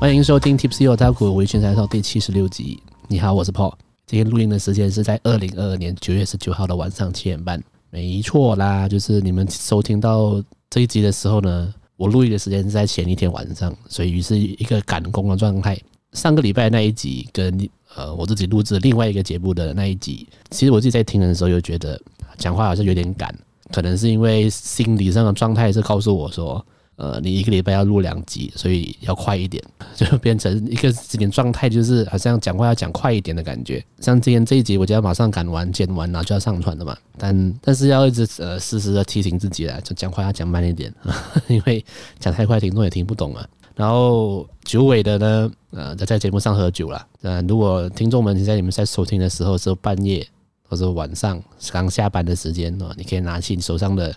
欢迎收听 Tipsy Otaku 微醺菜第七十六集。你好，我是 Paul。今天录音的时间是在二零二二年九月十九号的晚上七点半。没错啦，就是你们收听到这一集的时候呢，我录音的时间是在前一天晚上，所以于是一个赶工的状态。上个礼拜那一集跟呃我自己录制另外一个节目的那一集，其实我自己在听的时候又觉得讲话好像有点赶，可能是因为心理上的状态是告诉我说。呃，你一个礼拜要录两集，所以要快一点，就变成一个这点状态，就是好像讲话要讲快一点的感觉。像今天这一集，我就要马上赶完、剪完，然后就要上传了嘛。但但是要一直呃时时的提醒自己啦，就讲话要讲慢一点，因为讲太快，听众也听不懂啊。然后九尾的呢，呃，在在节目上喝酒了。呃，如果听众们现在你们在收听的时候是半夜或者晚上刚下班的时间哦，你可以拿起你手上的。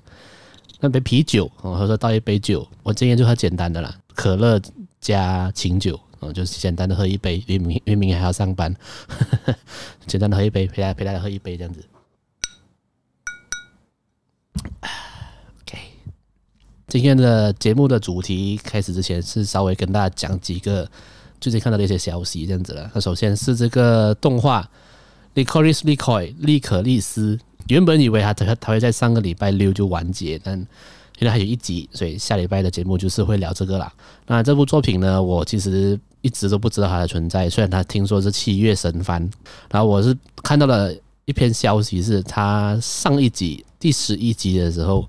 那杯啤酒哦，或者倒一杯酒，我今天就喝简单的啦，可乐加清酒哦，就是简单的喝一杯，因为明因为明天还要上班，简单的喝一杯，陪大家陪大家喝一杯这样子。OK，今天的节目的主题开始之前是稍微跟大家讲几个最近看到的一些消息这样子了。那首先是这个动画《Licorice Licoy》利可利斯。原本以为他他他会在上个礼拜六就完结，但现在还有一集，所以下礼拜的节目就是会聊这个啦。那这部作品呢，我其实一直都不知道它的存在，虽然他听说是七月神番，然后我是看到了一篇消息，是他上一集第十一集的时候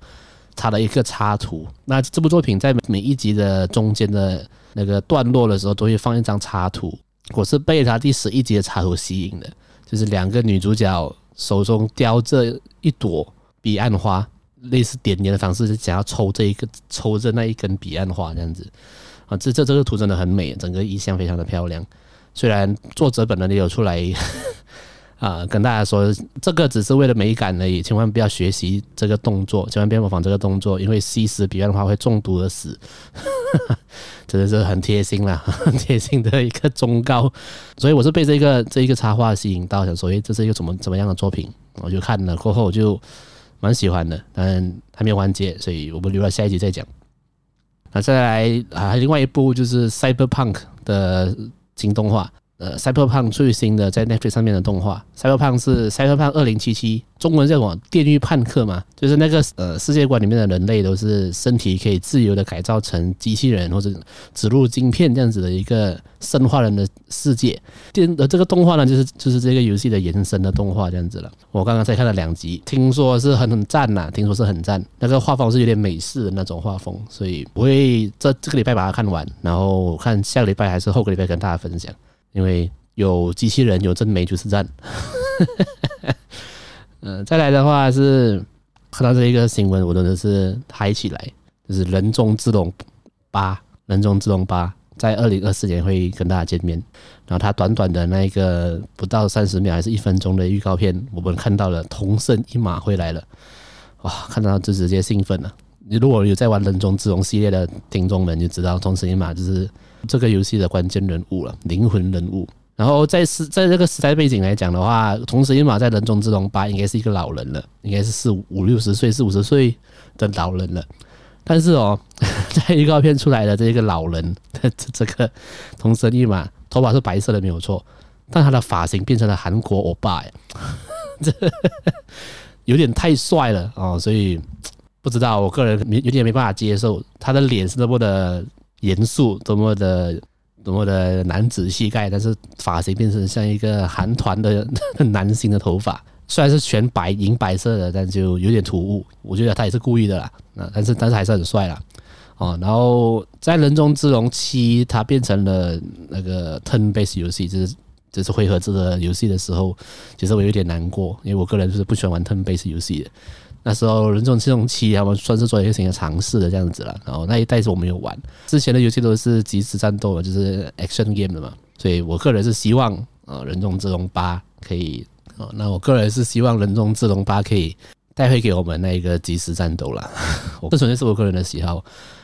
插了一个插图。那这部作品在每一集的中间的那个段落的时候，都会放一张插图。我是被他第十一集的插图吸引的，就是两个女主角。手中叼着一朵彼岸花，类似点点的方式，是想要抽这一个，抽着那一根彼岸花这样子啊。这这这个图真的很美，整个意象非常的漂亮。虽然作者本人也有出来啊，跟大家说这个只是为了美感而已，千万不要学习这个动作，千万不要模仿这个动作，因为吸食彼岸花会中毒而死。真的是很贴心啦，很贴心的一个忠告，所以我是被这个这一个插画吸引到，想说，诶，这是一个怎么怎么样的作品？我就看了过后，我就蛮喜欢的，但还没有完结，所以我们留到下一集再讲。那再来啊，另外一部就是 Cyberpunk 的新动画。呃，Cyber 胖最新的在 Netflix 上面的动画 Cyber 胖是 Cyberpunk 二零七七，中文叫什么？电驭叛客嘛，就是那个呃世界观里面的人类都是身体可以自由的改造成机器人或者植入晶片这样子的一个生化人的世界。电呃这个动画呢，就是就是这个游戏的延伸的动画这样子了。我刚刚才看了两集，听说是很很赞呐，听说是很赞，那个画风是有点美式的那种画风，所以我会这这个礼拜把它看完，然后看下个礼拜还是后个礼拜跟大家分享。因为有机器人，有真美就是赞。嗯，再来的话是看到这一个新闻，我真的是嗨起来，就是《人中之龙八》，《人中之龙八》在二零二四年会跟大家见面。然后他短短的那一个不到三十秒还是一分钟的预告片，我们看到了同生一马回来了，哇！看到就直接兴奋了。你如果有在玩《人中之龙》系列的听众们，就知道同生一马就是。这个游戏的关键人物了，灵魂人物。然后在时在这个时代背景来讲的话，桐生一马在《人中之龙八》应该是一个老人了，应该是四五五六十岁、四五十岁的老人了。但是哦，在预告片出来的这个老人的这个同生一马，头发是白色的没有错，但他的发型变成了韩国欧巴，这有点太帅了哦，所以不知道，我个人没有点没办法接受他的脸是那么的。严肃，多么的多么的男子气概，但是发型变成像一个韩团的 男性的头发，虽然是全白银白色的，但就有点突兀。我觉得他也是故意的啦，啊，但是但是还是很帅啦，哦。然后在《人中之龙七》他变成了那个 turn base 游戏，就是就是回合制的游戏的时候，其实我有点难过，因为我个人就是不喜欢玩 turn base 游戏的。那时候人中之龙七，他们算是做一个新的尝试的这样子了。然后那一代是我没有玩，之前的游戏都是即时战斗的，就是 action game 的嘛。所以我个人是希望啊，人中之龙八可以啊，那我个人是希望人中之龙八可以带回给我们那一个即时战斗了。这纯粹是我个人的喜好，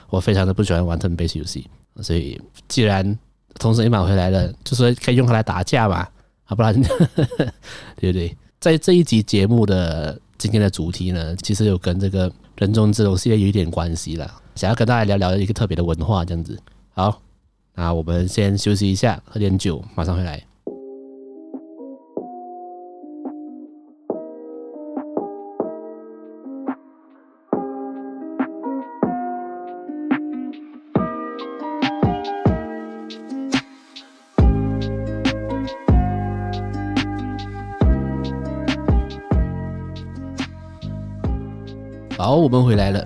我非常的不喜欢玩 turn based 游戏。所以既然同时一买回来了，就说可以用它来打架嘛，好不然 对不对？在这一集节目的。今天的主题呢，其实有跟这个人中之龙系列有一点关系了，想要跟大家聊聊一个特别的文化这样子。好，那，我们先休息一下，喝点酒，马上回来。我们回来了。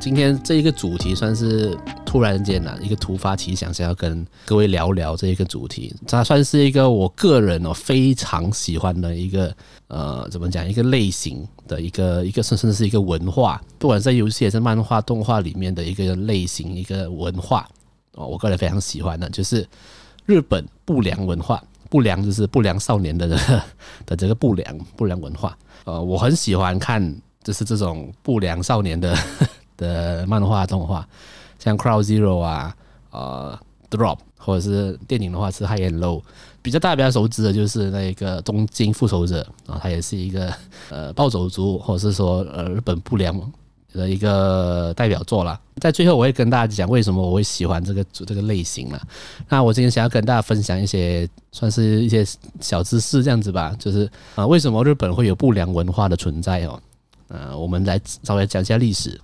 今天这一个主题算是突然间啊，一个突发奇想，想要跟各位聊聊这一个主题。它算是一个我个人哦非常喜欢的一个呃，怎么讲？一个类型的一个一个甚至是一个文化，不管在游戏还是漫画、动画里面的一个类型、一个文化哦，我个人非常喜欢的，就是日本不良文化。不良就是不良少年的 的这个不良不良文化。呃，我很喜欢看。就是这种不良少年的 的漫画动画，像 Crow Zero 啊，呃，Drop，或者是电影的话是 High and Low，比较大家比较熟知的就是那个东京复仇者啊，它也是一个呃暴走族，或者是说呃日本不良的一个代表作啦。在最后我会跟大家讲为什么我会喜欢这个这个类型啦。那我今天想要跟大家分享一些算是一些小知识这样子吧，就是啊为什么日本会有不良文化的存在哦。呃，我们来稍微讲一下历史，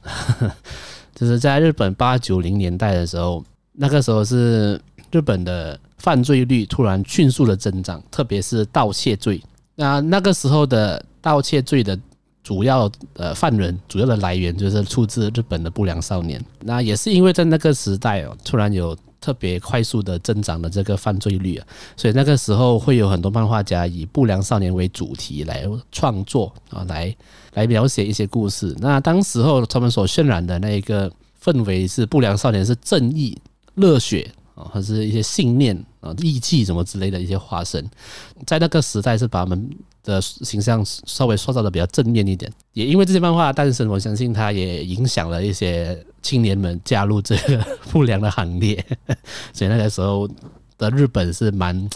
就是在日本八九零年代的时候，那个时候是日本的犯罪率突然迅速的增长，特别是盗窃罪。那那个时候的盗窃罪的主要呃犯人，主要的来源就是出自日本的不良少年。那也是因为在那个时代哦，突然有。特别快速的增长的这个犯罪率啊，所以那个时候会有很多漫画家以不良少年为主题来创作啊，来来描写一些故事。那当时候他们所渲染的那一个氛围是不良少年是正义、热血啊，或是一些信念啊、义气什么之类的一些化身，在那个时代是把他们的形象稍微塑造的比较正面一点。也因为这些漫画诞生，我相信它也影响了一些。青年们加入这个不良的行列，所以那个时候的日本是蛮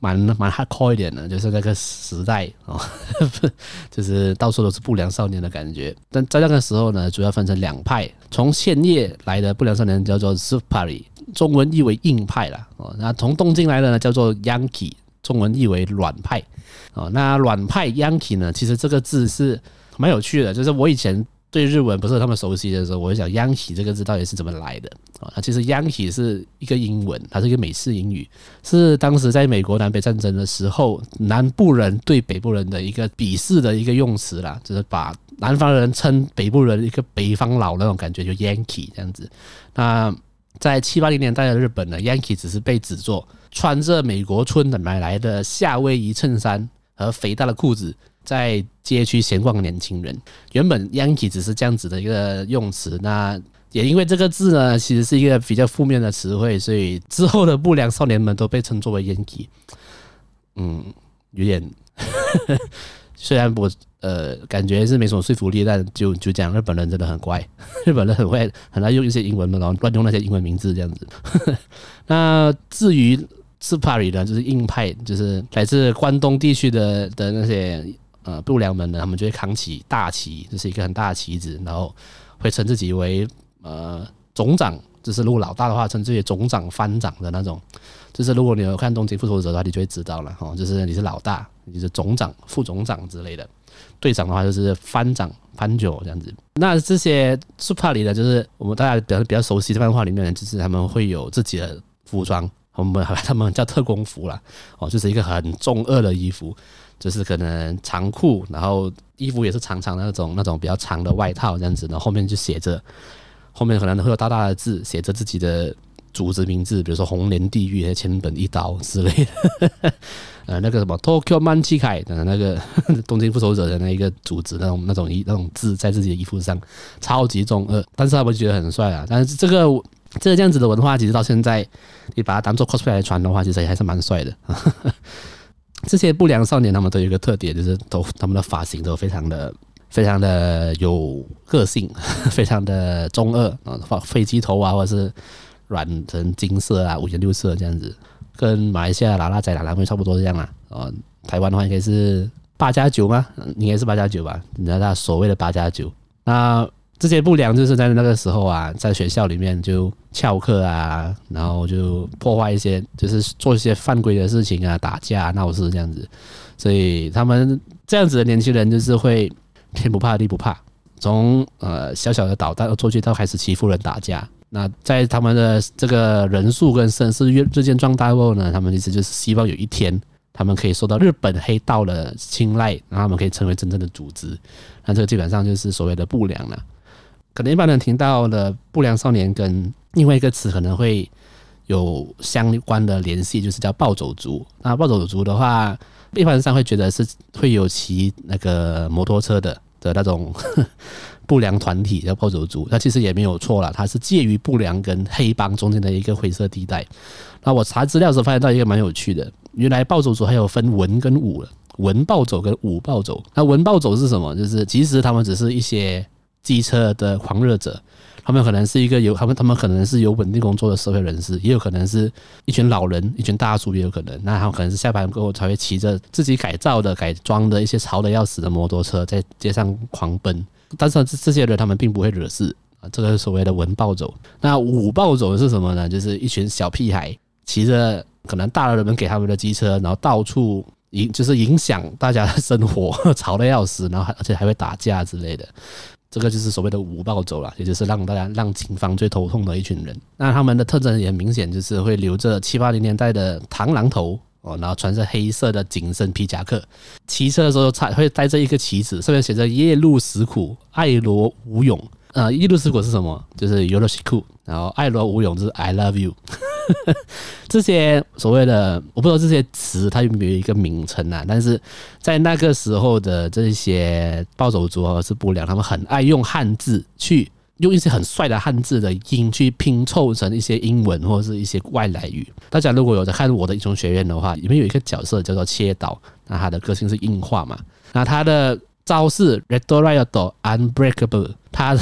蛮蛮 hardcore 一点的，就是那个时代哦，就是到处都是不良少年的感觉。但在那个时候呢，主要分成两派，从千叶来的不良少年叫做 Tsupari，中文译为硬派啦。哦。那从东京来的呢，叫做 y a n k e 中文译为软派哦。那软派 Yankee 呢，其实这个字是蛮有趣的，就是我以前。对日文不是那么熟悉的时候，我就想 “Yankee” 这个字到底是怎么来的啊？它其实 “Yankee” 是一个英文，它是一个美式英语，是当时在美国南北战争的时候，南部人对北部人的一个鄙视的一个用词啦，就是把南方人称北部人一个北方佬那种感觉，就 “Yankee” 这样子。那在七八零年代的日本呢，“Yankee” 只是被指作穿着美国村的买来的夏威夷衬衫和肥大的裤子。在街区闲逛的年轻人，原本 Yankee 只是这样子的一个用词，那也因为这个字呢，其实是一个比较负面的词汇，所以之后的不良少年们都被称作为 Yankee。嗯，有点，虽然我呃感觉是没什么说服力，但就就讲日本人真的很怪，日本人很会很爱用一些英文嘛，然后乱用那些英文名字这样子。那至于 Tsupari 呢，就是硬派，就是来自关东地区的的那些。呃，不良们呢，他们就会扛起大旗，就是一个很大的旗子，然后会称自己为呃总长，就是如果老大的话，称自己总长、番长的那种。就是如果你有看《东京复仇者》的话，你就会知道了哈，就是你是老大，你是总长、副总长之类的。队长的话就是番长、番九这样子。那这些 Super 里的，就是我们大家比较比较熟悉的漫画里面，就是他们会有自己的服装，我们他们叫特工服啦，哦，就是一个很中二的衣服。就是可能长裤，然后衣服也是长长的那种，那种比较长的外套这样子，然后后面就写着，后面可能会有大大的字，写着自己的组织名字，比如说红莲地狱、千本一刀之类的。呃，那个什么 Tokyo Manchikai 的那个东京复仇者的那一个组织，那种那种衣那种字在自己的衣服上，超级中二，但是他们觉得很帅啊。但是这个这个这样子的文化，其实到现在你把它当做 cosplay 来穿的话，其实也还是蛮帅的。这些不良少年，他们都有一个特点，就是都他们的发型都非常的、非常的有个性，非常的中二啊，发飞机头啊，或者是染成金色啊、五颜六色这样子，跟马来西亚拉拉仔、拉拉妹差不多这样啊。哦，台湾的话应该是八加九吗？应该是八加九吧？你知道他所谓的八加九。那这些不良就是在那个时候啊，在学校里面就翘课啊，然后就破坏一些，就是做一些犯规的事情啊，打架闹事这样子。所以他们这样子的年轻人就是会天不怕地不怕，从呃小小的捣蛋做去到开始欺负人打架。那在他们的这个人数跟声势越日渐壮大后呢，他们其实就是希望有一天他们可以受到日本黑道的青睐，然后他们可以成为真正的组织。那这个基本上就是所谓的不良了。可能一般人听到的不良少年跟另外一个词可能会有相关的联系，就是叫暴走族。那暴走族的话，一般上会觉得是会有骑那个摩托车的的那种 不良团体叫暴走族。那其实也没有错啦，它是介于不良跟黑帮中间的一个灰色地带。那我查资料的时候发现到一个蛮有趣的，原来暴走族还有分文跟武了，文暴走跟武暴走。那文暴走是什么？就是其实他们只是一些。机车的狂热者，他们可能是一个有他们，他们可能是有稳定工作的社会人士，也有可能是一群老人，一群大叔也有可能。那他们可能是下班过后才会骑着自己改造的、改装的一些潮的要死的摩托车在街上狂奔。但是这这些人他们并不会惹事啊，这个是所谓的文暴走。那武暴走是什么呢？就是一群小屁孩骑着可能大人们给他们的机车，然后到处影就是影响大家的生活，潮的要死，然后而且还会打架之类的。这个就是所谓的无暴走了，也就是让大家让警方最头痛的一群人。那他们的特征也很明显，就是会留着七八零年代的螳螂头哦，然后穿着黑色的紧身皮夹克，骑车的时候才会带着一个旗子，上面写着“夜路死苦，爱罗无勇”。呃，夜路死苦是什么？就是よろしく，然后爱罗无勇就是 I love you。这些所谓的我不知道这些词它有没有一个名称啊？但是在那个时候的这些暴走族或是不良，他们很爱用汉字去用一些很帅的汉字的音去拼凑成一些英文或者是一些外来语。大家如果有在看我的英雄学院的话，里面有一个角色叫做切岛，那他的个性是硬化嘛，那他的。 招式 redoriod Unbreakable，他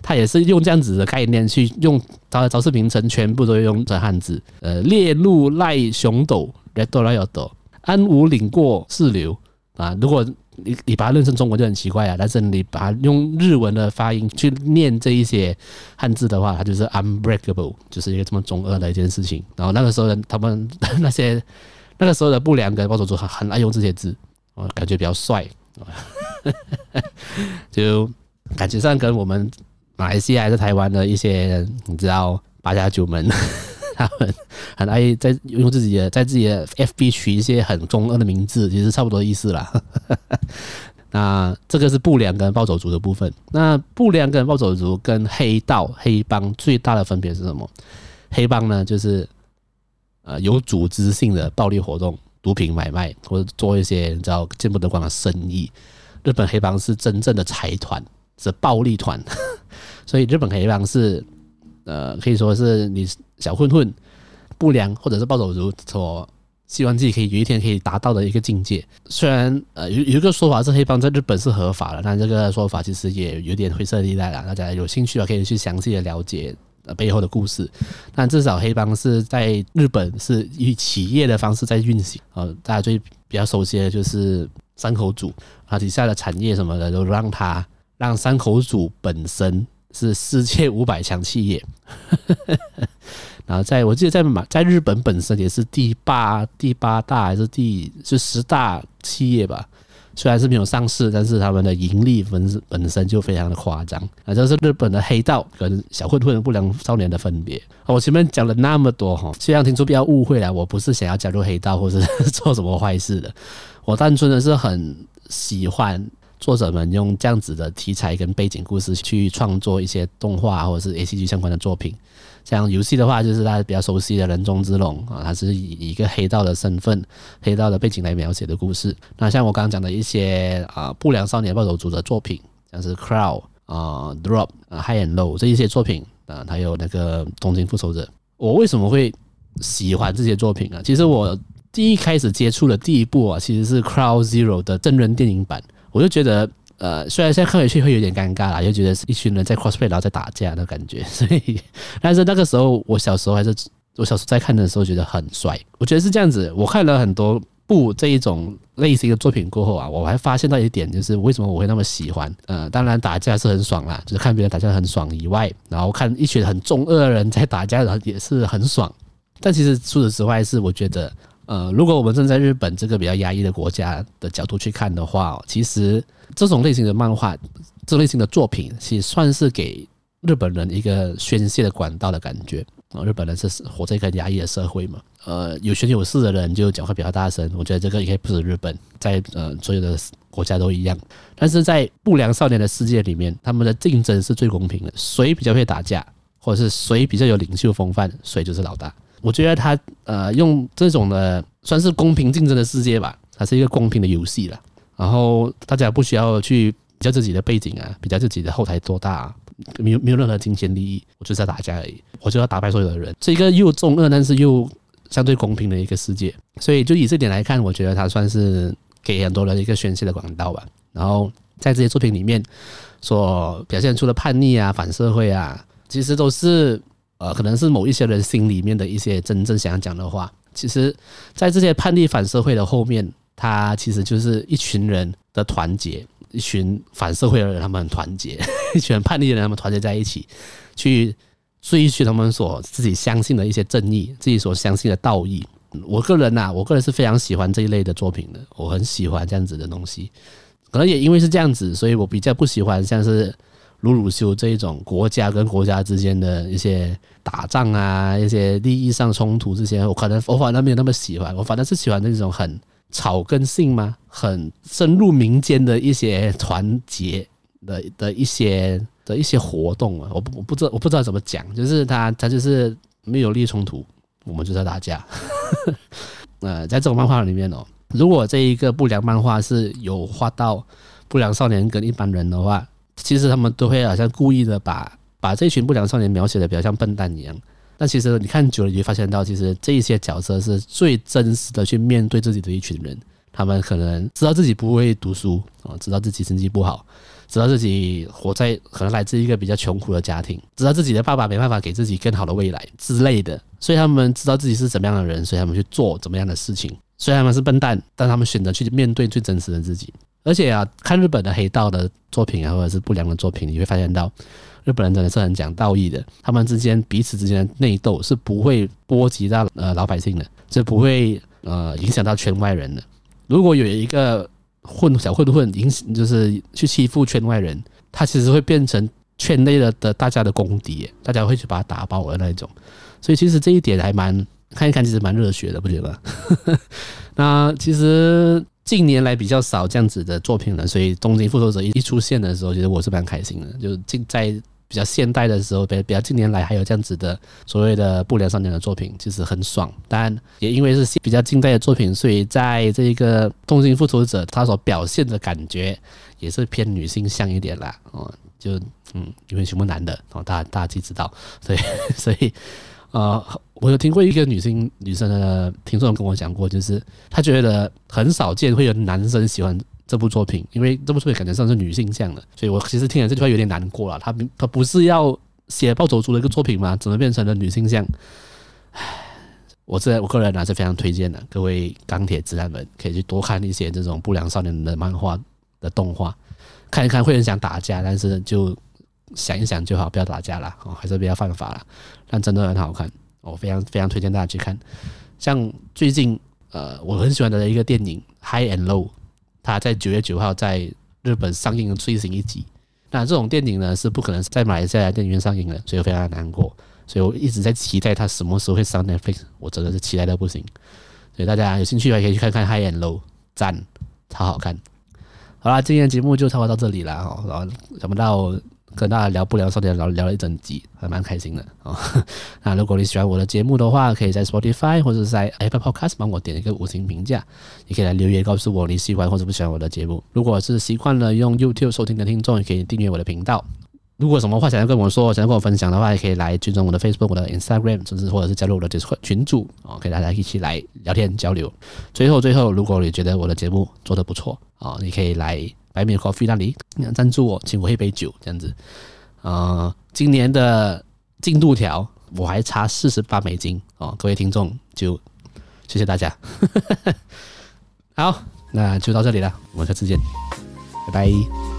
他也是用这样子的概念去用他的招式名称，全部都用成汉字。呃，烈怒赖熊斗 redoriod 安武领过四流啊。如果你你把它认成中文就很奇怪啊，但是你把它用日文的发音去念这一些汉字的话，它就是 Unbreakable，就是一个这么中二的一件事情。然后那个时候他们 那些那个时候的不良跟暴走族很很爱用这些字，我感觉比较帅。就感觉上跟我们马来西亚还是台湾的一些人，你知道八家九门，他们很爱在用自己的在自己的 FB 取一些很中二的名字，其实差不多意思啦。那这个是不良跟暴走族的部分。那不良跟暴走族跟黑道黑帮最大的分别是什么？黑帮呢，就是呃有组织性的暴力活动。毒品买卖或者做一些你知道见不得光的生意，日本黑帮是真正的财团，是暴力团，所以日本黑帮是呃可以说是你小混混、不良或者是暴走族所希望自己可以有一天可以达到的一个境界。虽然呃有有一个说法是黑帮在日本是合法的，但这个说法其实也有点灰色地带了。大家有兴趣的可以去详细的了解。呃，背后的故事，但至少黑帮是在日本是以企业的方式在运行。呃，大家最比较熟悉的就是山口组，啊，底下的产业什么的都让他让山口组本身是世界五百强企业。然后在我记得在马在日本本身也是第八第八大还是第就十大企业吧。虽然是没有上市，但是他们的盈利本本身就非常的夸张啊！这是日本的黑道跟小混混不良少年的分别。我前面讲了那么多哈，希望听众不要误会了，我不是想要加入黑道或是 做什么坏事的，我单纯的是很喜欢作者们用这样子的题材跟背景故事去创作一些动画或者是 ACG 相关的作品。像游戏的话，就是大家比较熟悉的人中之龙啊，它是以一个黑道的身份、黑道的背景来描写的故事。那像我刚刚讲的一些啊不良少年暴走族的作品，像是 Crow 啊、Drop 啊、High and Low 这一些作品啊，还有那个东京复仇者，我为什么会喜欢这些作品啊？其实我第一开始接触的第一部啊，其实是 Crow Zero 的真人电影版，我就觉得。呃，虽然现在看回去会有点尴尬啦，就觉得是一群人在 cosplay 然后在打架的感觉，所以，但是那个时候我小时候还是我小时候在看的时候觉得很帅，我觉得是这样子。我看了很多部这一种类型的作品过后啊，我还发现到一点，就是为什么我会那么喜欢。呃，当然打架是很爽啦，就是看别人打架很爽以外，然后看一群很中二的人在打架，然后也是很爽。但其实除此之外，是我觉得，呃，如果我们站在日本这个比较压抑的国家的角度去看的话，其实这种类型的漫画，这类型的作品，其实算是给日本人一个宣泄的管道的感觉。啊，日本人是活在一个压抑的社会嘛，呃，有权有势的人就讲话比较大声。我觉得这个应该不止日本，在呃所有的国家都一样。但是在不良少年的世界里面，他们的竞争是最公平的，谁比较会打架，或者是谁比较有领袖风范，谁就是老大。我觉得他呃用这种的算是公平竞争的世界吧，它是一个公平的游戏了。然后大家不需要去比较自己的背景啊，比较自己的后台多大。没有没有任何金钱利益，我就是要打架而已，我就要打败所有的人，这一个又中恶但是又相对公平的一个世界，所以就以这点来看，我觉得它算是给很多人一个宣泄的管道吧。然后在这些作品里面所表现出的叛逆啊、反社会啊，其实都是呃，可能是某一些人心里面的一些真正想要讲的话。其实，在这些叛逆反社会的后面，它其实就是一群人的团结。一群反社会的人，他们很 团结；一群叛逆的人，他们团结在一起，去追寻他们所自己相信的一些正义，自己所相信的道义。我个人呐、我个人是非常喜欢这一类的作品的，我很喜欢这样子的东西。可能也因为是这样子，所以我比较不喜欢像是鲁鲁修这一种国家跟国家之间的一些打仗啊，一些利益上冲突这些，我可能我反而没有那么喜欢。我反正是喜欢那种很。草根性吗？很深入民间的一些团结的的一些的一些活动啊，我不我不知道我不知道怎么讲，就是他他就是没有利益冲突，我们就在打架。呃，在这种漫画里面哦，如果这一个不良漫画是有画到不良少年跟一般人的话，其实他们都会好像故意的把把这群不良少年描写的比较像笨蛋一样。但其实你看久了，你会发现到，其实这一些角色是最真实的去面对自己的一群人。他们可能知道自己不会读书啊，知道自己成绩不好，知道自己活在可能来自一个比较穷苦的家庭，知道自己的爸爸没办法给自己更好的未来之类的。所以他们知道自己是怎么样的人，所以他们去做怎么样的事情。虽然他们是笨蛋，但他们选择去面对最真实的自己。而且啊，看日本的黑道的作品啊，或者是不良的作品，你会发现到。日本人真的是很讲道义的，他们之间彼此之间的内斗是不会波及到呃老百姓的，是不会呃影响到圈外人的。如果有一个混小混混影响就是去欺负圈外人，他其实会变成圈内的的大家的公敌，大家会去把他打爆的那一种。所以其实这一点还蛮看一看，其实蛮热血的，不觉得吗？那其实。近年来比较少这样子的作品了，所以《东京复仇者》一一出现的时候，其实我是蛮开心的。就近在比较现代的时候，比比较近年来还有这样子的所谓的不良少年的作品，其实很爽。但也因为是比较近代的作品，所以在这个《东京复仇者》他所表现的感觉也是偏女性向一点啦。哦，就嗯，因为全部男的哦，大家大家都知道，所以 所以。呃，我有听过一个女性女生的听众跟我讲过，就是她觉得很少见会有男生喜欢这部作品，因为这部作品感觉上是女性向的，所以我其实听了这句话有点难过了。她她不是要写暴走族的一个作品吗？怎么变成了女性向？唉，我这我个人还是非常推荐的，各位钢铁直男们可以去多看一些这种不良少年的漫画的动画，看一看会很想打架，但是就。想一想就好，不要打架了哦，还是不要犯法了。但真的很好看，我非常非常推荐大家去看。像最近呃，我很喜欢的一个电影《High and Low》，它在九月九号在日本上映的最新一集。那这种电影呢是不可能在马来西亚电影院上映的，所以我非常难过。所以我一直在期待它什么时候会上 Netflix，我真的是期待到不行。所以大家有兴趣的话可以去看看《High and Low》，赞，超好看。好啦，今天的节目就差不多到这里了哈，然后想不到。跟大家聊不聊少年聊聊了一整集，还蛮开心的啊。那如果你喜欢我的节目的话，可以在 Spotify 或者在 Apple Podcast 帮我点一个五星评价，也可以来留言告诉我你喜欢或者不喜欢我的节目。如果是习惯了用 YouTube 收听的听众，也可以订阅我的频道。如果什么话想要跟我说，想要跟我分享的话，也可以来追踪我的 Facebook、我的 Instagram，甚至或者是加入我的 Discord 群组啊，可以大家一起来聊天交流。最后，最后，如果你觉得我的节目做得不错啊，你可以来。白米咖啡那里，你赞助我，请我喝一杯酒，这样子。呃，今年的进度条我还差四十八美金哦，各位听众就谢谢大家。好，那就到这里了，我们下次见，拜拜。